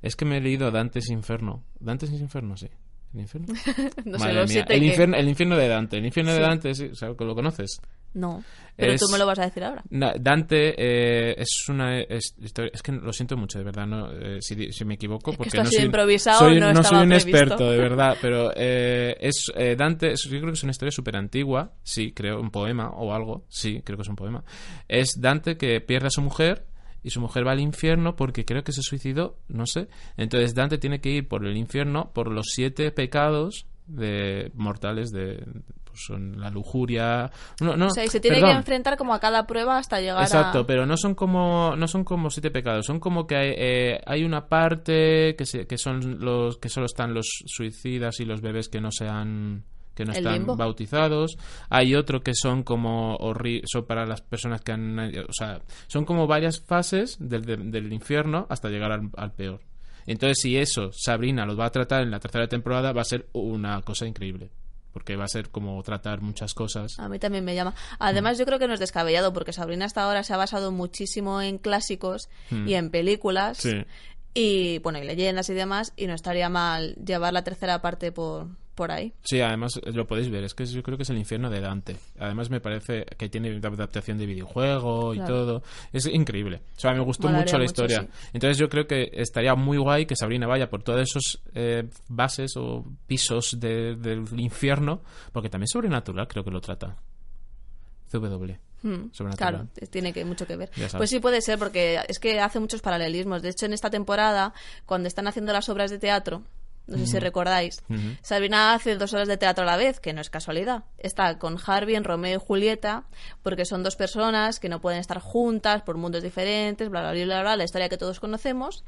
es que me he leído Dantes Inferno Dantes Inferno sí el infierno No sé, los siete el que- infierno el infierno de Dante el infierno de. Dante sí, o sea, ¿lo conoces No, pero Es- tú me lo vas a decir ahora. Dante eh, es una es- historia. Es que lo siento mucho, de verdad. No, eh, si, si me equivoco, Es que porque esto ha no sido soy, improvisado, soy, no soy un previsto. experto, de verdad. Pero eh, es eh, Dante. yo creo que es una historia súper antigua. Sí, creo, un poema o algo. Sí, creo que es un poema. Es Dante que pierde a su mujer. Y su mujer va al infierno porque creo que se suicidó, no sé. Entonces Dante tiene que ir por el infierno por los siete pecados de mortales de pues son la lujuria. No, no, o sea, y se tiene perdón. que enfrentar como a cada prueba hasta llegar Exacto, a... pero no son como no son como siete pecados, son como que hay, eh, hay una parte que, se- que son los que solo están los suicidas y los bebés que no sean que no están limbo. bautizados. Hay otro que son como son para las personas que han o sea, son como varias fases del, del- del infierno hasta llegar al, al peor. Entonces, si eso Sabrina los va a tratar en la tercera temporada, va a ser una cosa increíble. Porque va a ser como tratar muchas cosas. A mí también me llama. Además, yo creo que no es descabellado, porque Sabrina hasta ahora se ha basado muchísimo en clásicos y en películas. Sí. Y, bueno, y leyendas y demás, y no estaría mal llevar la tercera parte por, por ahí. Sí, además eh, lo podéis ver, es que yo creo que es el infierno de Dante. Además me parece que tiene adaptación de videojuego y Claro. todo. Es increíble. O sea, me gustó mucho la mucho, historia. sí. Entonces yo creo que estaría muy guay que Sabrina vaya por todos esos eh, bases o pisos de- del infierno, porque también sobrenatural creo que lo trata. CW. Hmm. Claro, tiene que, mucho que ver. Pues sí puede ser, porque es que hace muchos paralelismos. De hecho, en esta temporada, cuando están haciendo las obras de teatro, no sé si recordáis. Sabrina hace dos horas de teatro a la vez, que no es casualidad. Está con Harvey en Romeo y Julieta, porque son dos personas que no pueden estar juntas por mundos diferentes, bla, bla, bla, bla, bla, la historia que todos conocemos.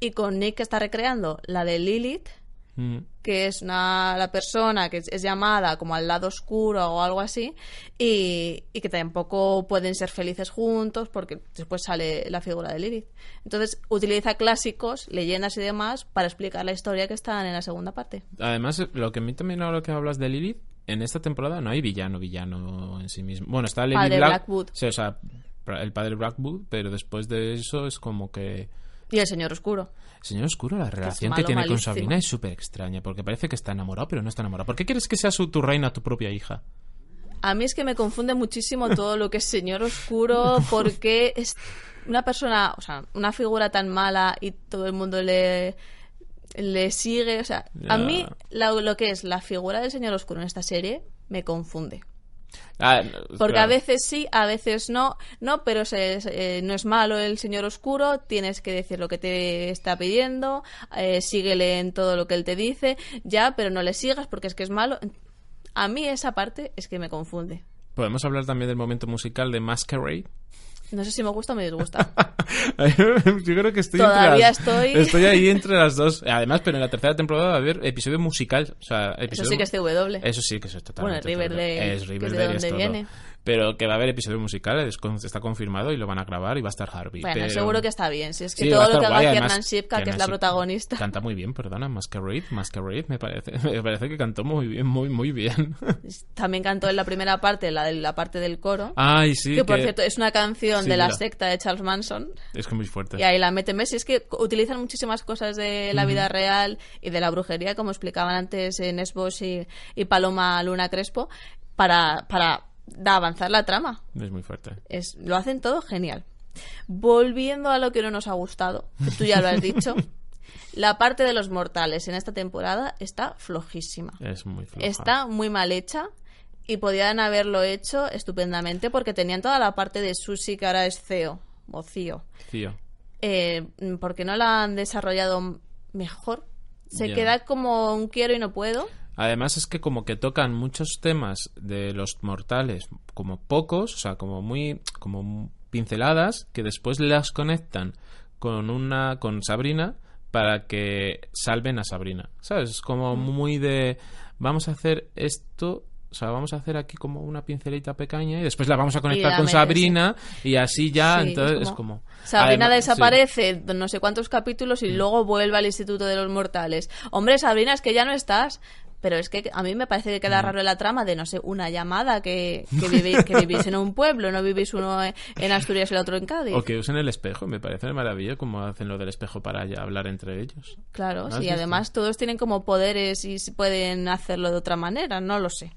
Y con Nick que está recreando la de Lilith, Mm. que es una, la persona que es, es llamada como al lado oscuro o algo así, y, y que tampoco pueden ser felices juntos porque después sale la figura de Lilith. Entonces utiliza clásicos, leyendas y demás para explicar la historia que están en la segunda parte. Además, lo que a mí también ahora que hablas de Lilith, en esta temporada no hay villano, villano en sí mismo. Bueno, está Padre Black- Blackwood. Sí, o sea, el padre Blackwood, pero después de eso es como que... Y el Señor Oscuro. Señor Oscuro, la relación malo, que tiene con. Sabrina es súper extraña, porque parece que está enamorado, pero no está enamorado. ¿Por qué quieres que sea su, tu reina, tu propia hija? A mí es que me confunde muchísimo todo lo que es Señor Oscuro porque es una persona, o sea, una figura tan mala y todo el mundo le, le sigue. O sea, a mí la- lo que es la figura del Señor Oscuro en esta serie me confunde. Ah, Porque claro. a veces sí, a veces no. No, pero se- se- eh, no es malo el Señor Oscuro. Tienes que decir lo que te está pidiendo. eh, síguele en todo lo que él te dice. Ya, pero no le sigas porque es que es malo. A mí esa parte es que me confunde. Podemos hablar también del momento musical de Masquerade. No sé si me gusta o me disgusta. Yo creo que estoy Todavía entre las- estoy- ahí entre las dos. Además, pero en la tercera temporada va a haber episodio musical. O sea, Eso episodio sí que es CW. Eso sí que es totalmente. Bueno, Riverdale, Es que es de Riverdale, es todo. Pero que va a haber episodio musical, es con- está confirmado y lo van a grabar y va a estar Harvey. Bueno, pero- seguro que está bien. Si es que Sí, todo lo que haga Kiernan Shipka, que es la protagonista. Canta muy bien, perdona, Masquerade, Masquerade, me parece, me parece que cantó muy bien, muy, muy bien. También cantó en la primera parte, la de la parte del coro. Ay, sí, que por que- cierto es una canción Sí, de la mira. secta de Charles Manson. es que muy fuerte. Y ahí la meten. ¿Ves? Es que utilizan muchísimas cosas de la vida real y de la brujería, como explicaban antes en Esbos y, y Paloma Luna Crespo, para, para da- avanzar la trama. Es muy fuerte. Es, lo hacen todo genial. Volviendo a lo que no nos ha gustado, que tú ya lo has dicho, la parte de los mortales en esta temporada está flojísima. Es muy floja. Está muy mal hecha y podían haberlo hecho estupendamente porque tenían toda la parte de Susi que ahora es CEO o CEO. Tío. Eh, porque no la han desarrollado mejor. Se queda como un quiero y no puedo. Además es que como que tocan muchos temas de los mortales como pocos, o sea, como muy como pinceladas que después las conectan con una con Sabrina para que salven a Sabrina. ¿Sabes? Es como muy de vamos a hacer esto o sea, vamos a hacer aquí como una pincelita pequeña y después la vamos a conectar con Sabrina y así ya, Sí, entonces es como... Sabrina Además- sí. desaparece no sé cuántos capítulos y luego vuelve al Instituto de los Mortales. Hombre, Sabrina, es que ya no estás. Pero es que a mí me parece que queda Mm. raro la trama de, no sé, una llamada que, que, vivi- que vivís en un pueblo, no vivís uno en Asturias y el otro en Cádiz. O que usen el espejo, me parece maravilla como hacen lo del espejo para ya hablar entre ellos. Claro, ¿Lo has sí, además todos tienen como poderes y pueden hacerlo de otra manera, no lo sé.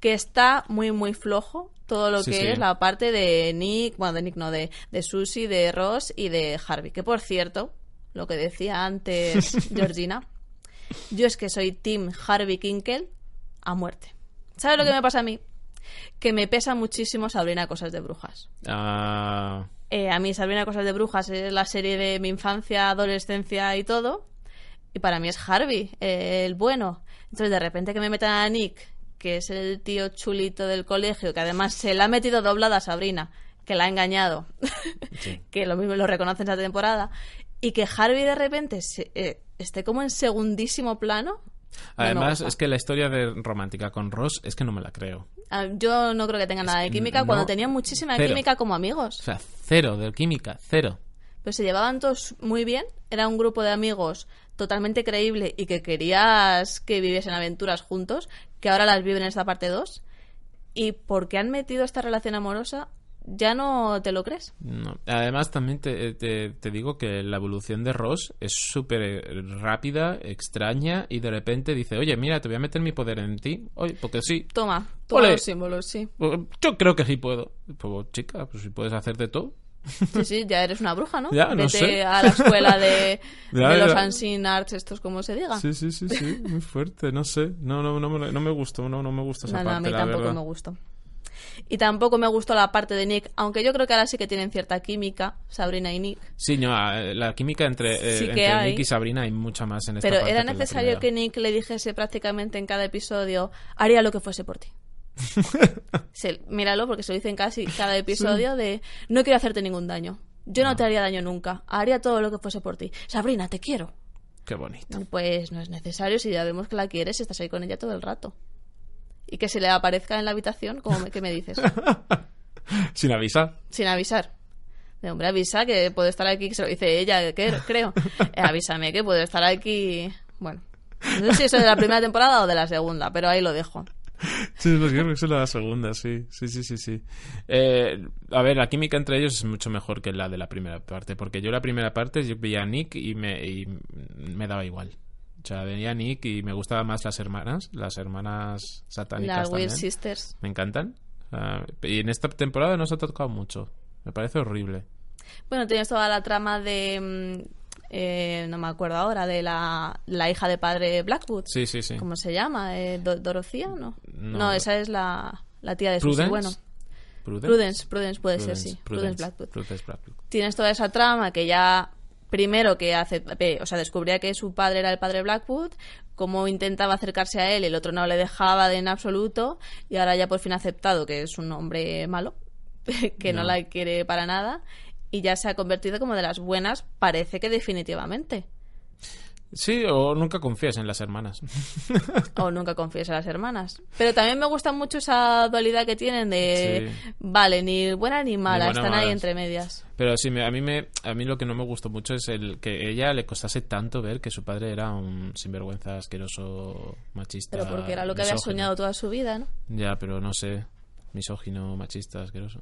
Que está muy, muy flojo todo lo Sí, que sí. es la parte de Nick, bueno, de Nick no, de, de Susie, de Ross y de Harvey. Que por cierto, lo que decía antes Georgina, yo es que soy Team Harvey Kinkel a muerte. ¿Sabes lo que me pasa a mí? Que me pesa muchísimo Sabrina Cosas de Brujas. Ah, Eh, a mí Sabrina Cosas de Brujas es la serie de mi infancia, adolescencia y todo. Y para mí es Harvey, eh, el bueno. Entonces de repente que me metan a Nick, que es el tío chulito del colegio, que además se la ha metido doblada a Sabrina, que la ha engañado, sí. que lo mismo lo reconoce en esta temporada, y que Harvey de repente se- eh, esté como en segundísimo plano. Además, es que la historia de romántica con Ross es que no me la creo. Ah, Yo no creo que tenga nada de química no, cuando tenían muchísima cero. química como amigos. O sea, cero de química, cero. Pues se llevaban todos muy bien. Era un grupo de amigos totalmente creíble y que querías que viviesen aventuras juntos, que ahora las viven en esta parte 2. Y porque han metido esta relación amorosa, ya no te lo crees. No. Además, también te, te- te digo que la evolución de Ross es súper eh, rápida, extraña, y de repente dice, oye, mira, te voy a meter mi poder en ti. Oye, porque sí. Toma, toma Ole. los símbolos, sí. Pues, Yo creo que sí puedo. Pues, chica, pues si puedes hacer de todo. Sí, sí, ya eres una bruja, ¿no? Ya, no Vete sé. a la escuela de, Ya, de los. Unseen Arts, estos como se diga. Sí, sí, sí, sí, muy fuerte, no sé. No, no, no, me- no me gustó, no, no me gusta esa No, no, a mí la tampoco verdad. me gustó. Y tampoco me gustó la parte de Nick, aunque yo creo que ahora sí que tienen cierta química, Sabrina y Nick. Sí, no, eh, la química entre, eh, Sí entre. Nick y Sabrina hay mucha más en esta Pero parte era necesario que. Nick le dijese prácticamente en cada episodio, haría lo que fuese por ti. Míralo, porque se lo dicen casi cada episodio de, no quiero hacerte ningún daño. Yo no, te haría daño nunca. Haría todo lo que fuese por ti. Sabrina, te quiero. Qué bonito. Pues no es necesario si ya vemos que la quieres estás ahí con ella todo el rato. Y que se le aparezca en la habitación, como me, ¿qué me dices? Sin avisar. Sin avisar. De hombre, avisa que puedo estar aquí, que se lo dice ella, que creo. Eh, avísame que puedo estar aquí. Bueno, no sé si eso es de la primera temporada o de la segunda, pero ahí lo dejo. Sí, pues creo que es la segunda, sí. Sí, sí, sí, sí. Eh, a ver, la química entre ellos es mucho mejor que la de la primera parte, porque yo la primera parte yo veía a Nick y me, y me daba igual. O sea, veía a Nick y me gustaban más las hermanas, las hermanas satánicas Las Weird. Sisters. Me encantan. Ah, y en esta temporada no se ha tocado mucho. Me parece horrible. Bueno, tienes toda la trama de. mm, eh, no me acuerdo ahora, de la, la hija de padre Blackwood. Sí, sí, sí. ¿Cómo se llama? Eh, Do- ¿Dorocía? No. No. No, esa es la, la tía de Susie. ¿Prudence? Bueno, Prudence. Prudence, Prudence puede ser, sí. Prudence Blackwood. Prudence Blackwood. Tienes toda esa trama que ya primero que hace, o sea, descubría que su padre era el padre Blackwood, cómo intentaba acercarse a él el otro no le dejaba de en absoluto, y ahora ya por fin ha aceptado que es un hombre malo, que no. No. la quiere para nada, y ya se ha convertido como de las buenas, parece que definitivamente. Sí, o nunca confías en las hermanas. O nunca confíes en las hermanas. Pero también me gusta mucho esa dualidad que tienen de, Sí. vale, ni buena ni mala, buena, están ahí entre medias. Pero sí, a mí me, a mí lo que no me gustó mucho es el que ella le costase tanto ver que su padre era un sinvergüenza asqueroso, machista. Pero porque era lo que había soñado toda su vida, ¿no? Ya, pero no sé, misógino, machista, asqueroso.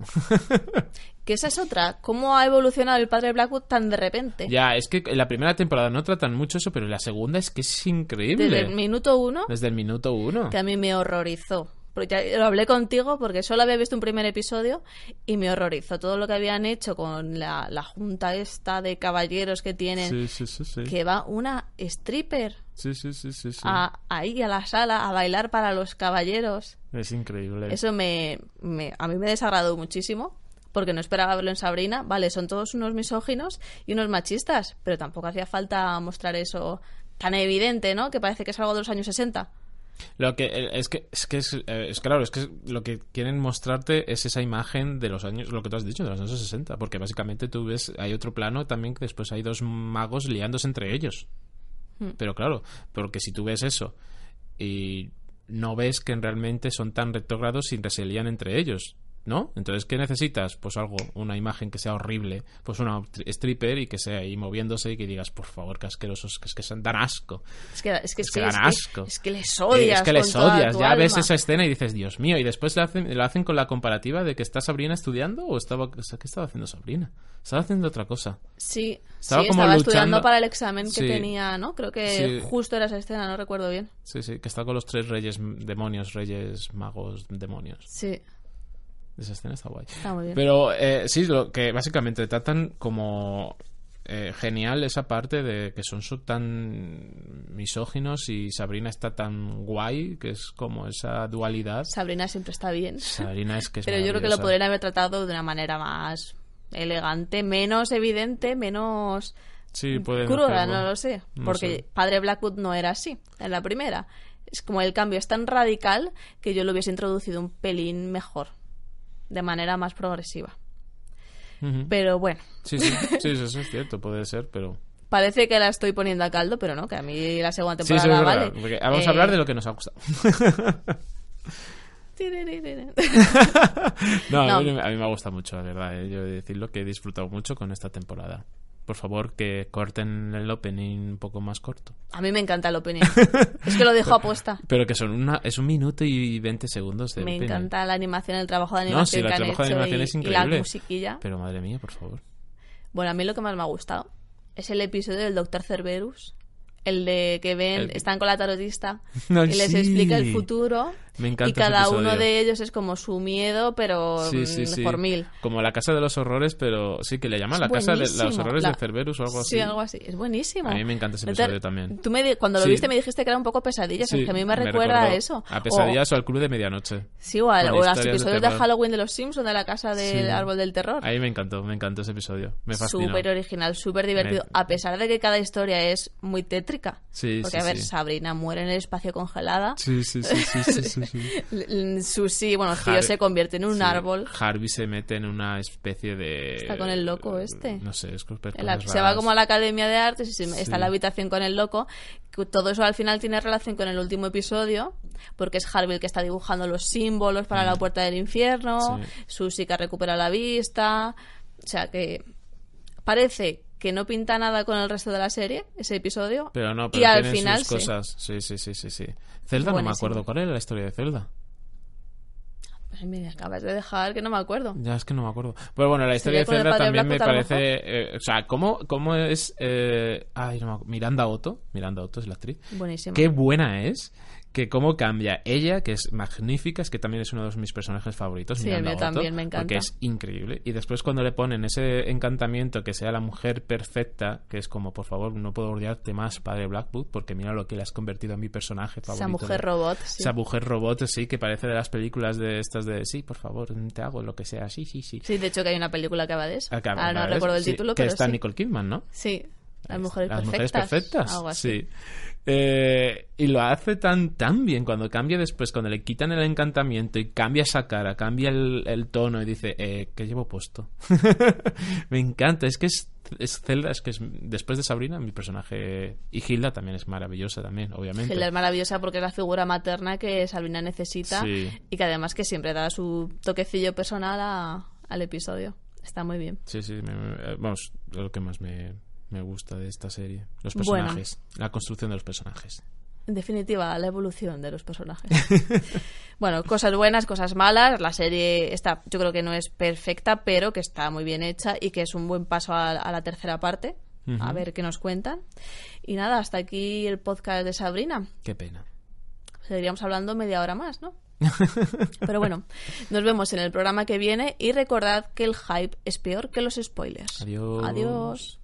Que esa es otra. ¿Cómo ha evolucionado el padre Blackwood tan de repente? ya, es que en la primera temporada no tratan mucho eso, pero en la segunda es que es increíble. Desde el minuto uno, Desde el minuto uno. que a mí me horrorizó. Porque ya lo hablé contigo porque solo había visto un primer episodio y me horrorizó todo lo que habían hecho con la, la junta esta de caballeros que tienen. Sí, sí, sí. Que va una stripper Sí, sí, sí, sí, sí. a, ahí a la sala a bailar para los caballeros. Es increíble. Eso me, me- a mí me desagradó muchísimo porque no esperaba verlo en Sabrina. Vale, son todos unos misóginos y unos machistas, pero tampoco hacía falta mostrar eso tan evidente, ¿no? Que parece que es algo de los años 60. Lo que eh, es que es que es, eh, es claro, es que lo que quieren mostrarte es esa imagen de los años, lo que tú has dicho, de los años 60, porque básicamente tú ves, hay otro plano también que después hay dos magos liándose entre ellos. Hmm. Pero claro, porque si tú ves eso y no ves que realmente son tan retrógrados y se entre ellos, ¿no? Entonces, ¿qué necesitas? Pues algo, una imagen que sea horrible, pues una tri- stripper y que sea ahí moviéndose y que digas, por favor, qué asquerosos, que es que son dan asco. Es que, es que, Es que sí, dan asco. Es que les Eh, odias. es que les odias. Ya ves esa escena y dices, Dios mío. Y después lo hacen, hacen con la comparativa de que está Sabrina estudiando o estaba. ¿Qué estaba haciendo Sabrina? Estaba haciendo otra cosa. Sí, Estaba sí, como estaba luchando- estudiando para el examen que Sí. tenía, ¿no? Creo que Sí. justo era esa escena, no recuerdo bien. Sí, sí, que está con los tres reyes demonios, reyes magos demonios. Sí, Esa escena está guay. está muy bien. Pero eh, sí, lo que básicamente tratan como eh, genial esa parte de que son tan misóginos y Sabrina está tan guay, que es como esa dualidad. Sabrina siempre está bien. Sabrina es que es Pero yo creo que lo podrían haber tratado de una manera más elegante, menos evidente, menos Sí, pueden cruda, no lo sé. No Porque sé. Padre Blackwood no era así en la primera. Es como el cambio es tan radical que yo lo hubiese introducido un pelín mejor, de manera más progresiva. Pero bueno, Sí, sí, sí, eso es cierto, puede ser, pero... parece que la estoy poniendo a caldo, pero no, que a mí la segunda Sí, temporada es verdad, vale. vamos Eh, a hablar de lo que nos ha gustado. No, a, mí, a mí me gusta mucho, la verdad. ¿eh? Yo he de decirlo que he disfrutado mucho con esta temporada. Por favor, que corten el opening un poco más corto. A mí me encanta el opening. es que lo dejo aposta. Pero que son una, es un minuto y 20 segundos de Me opening. encanta la animación, el trabajo de No, animación sí, el que han trabajo de animación y, es y increíble. la musiquilla. Pero madre mía, por favor. Bueno, a mí lo que más me ha gustado es el episodio del Dr. Cerberus. El de que ven, El- están con la tarotista No, y les sí. explica el futuro. Me encanta y cada uno de ellos es como su miedo, pero Sí, sí, mm, sí. por mil. Como la casa de los horrores, pero sí que le llaman Es la casa de los horrores La- de Cerberus o algo así. Sí, algo así. Es buenísimo. A mí me encanta ese episodio también. Tú me cuando lo viste me dijiste que era un poco pesadillas, que a mí me, recuerda a eso. A pesadillas o, al club de medianoche. Sí, o, al- o los de episodios de. Halloween de los Simpsons, de la casa del árbol del terror. Ahí me encantó, me encantó ese episodio. Me fascinó. Súper original, súper divertido, Me- a pesar de que cada historia es muy tétrica. Sí, Porque, a ver. Sabrina muere en el espacio congelada. Sí, sí, sí, sí, sí, Susie, bueno, el tío Har- se convierte en un sí, árbol. Harvey se mete en una especie de... Está con el loco este. No sé, es la- se va como a la academia de artes y se- Sí. está en la habitación con el loco. Todo eso al final tiene relación con el último episodio, porque es Harvey el que está dibujando los símbolos para la puerta del infierno, Mm. Sí. Susie que recupera la vista. O sea que parece que no pinta nada con el resto de la serie, ese episodio. Pero no, y pero al tiene final sus cosas. Sí, sí, sí, sí, sí. Zelda no me acuerdo. ¿Cuál era la historia de Zelda? Ay, me acabas de dejar que no me acuerdo. Ya es que no me acuerdo. Pero bueno, la historia de ¿Sería con el Zelda también me parece... eh, o sea, ¿cómo, cómo es... eh, ay, no me Miranda Otto. Miranda Otto es la actriz. Buenísimo. Qué buena es. Que cómo cambia ella, que es magnífica, es que también es uno de mis personajes favoritos. Sí, el Miranda mío Otto, también, me encanta. Porque es increíble. Y después cuando le ponen ese encantamiento que sea la mujer perfecta, que es como, por favor, no puedo odiarte más, padre Blackwood, porque mira lo que le has convertido en mi personaje favorito. Esa mujer de- robot. sí. Esa mujer robot, sí, que parece de las películas de estas de, sí, por favor, te hago lo que sea, sí, sí, sí. Sí, de hecho que hay una película que va de eso. Acá, Ahora no recuerdo el Sí, título, que pero está sí. Nicole Kidman, ¿no? Sí, las mujeres Las perfectas. mujeres perfectas. Algo así. Sí. Eh, y lo hace tan tan bien cuando cambia después, cuando le quitan el encantamiento y cambia esa cara, cambia el, el tono y dice, eh, ¿qué llevo puesto? Me encanta, es que es, es Zelda, es que es después de Sabrina mi personaje y Hilda también es maravillosa también, obviamente. Hilda es maravillosa porque es la figura materna que Sabrina necesita Sí. y que además que siempre da su toquecillo personal a- al episodio. Está muy bien. Sí, sí, me- me- vamos, lo que más me, me gusta de esta serie. Los Bueno. personajes, la construcción de los personajes. En definitiva, la evolución de los personajes. bueno, cosas buenas, cosas malas. La serie está, yo creo que no es perfecta, pero que está muy bien hecha y que es un buen paso a, a la tercera parte. A ver qué nos cuentan. Y nada, hasta aquí el podcast de Sabrina. Qué pena. Seguiríamos hablando media hora más, ¿no? Pero bueno, nos vemos en el programa que viene y recordad que el hype es peor que los spoilers. Adiós. Adiós.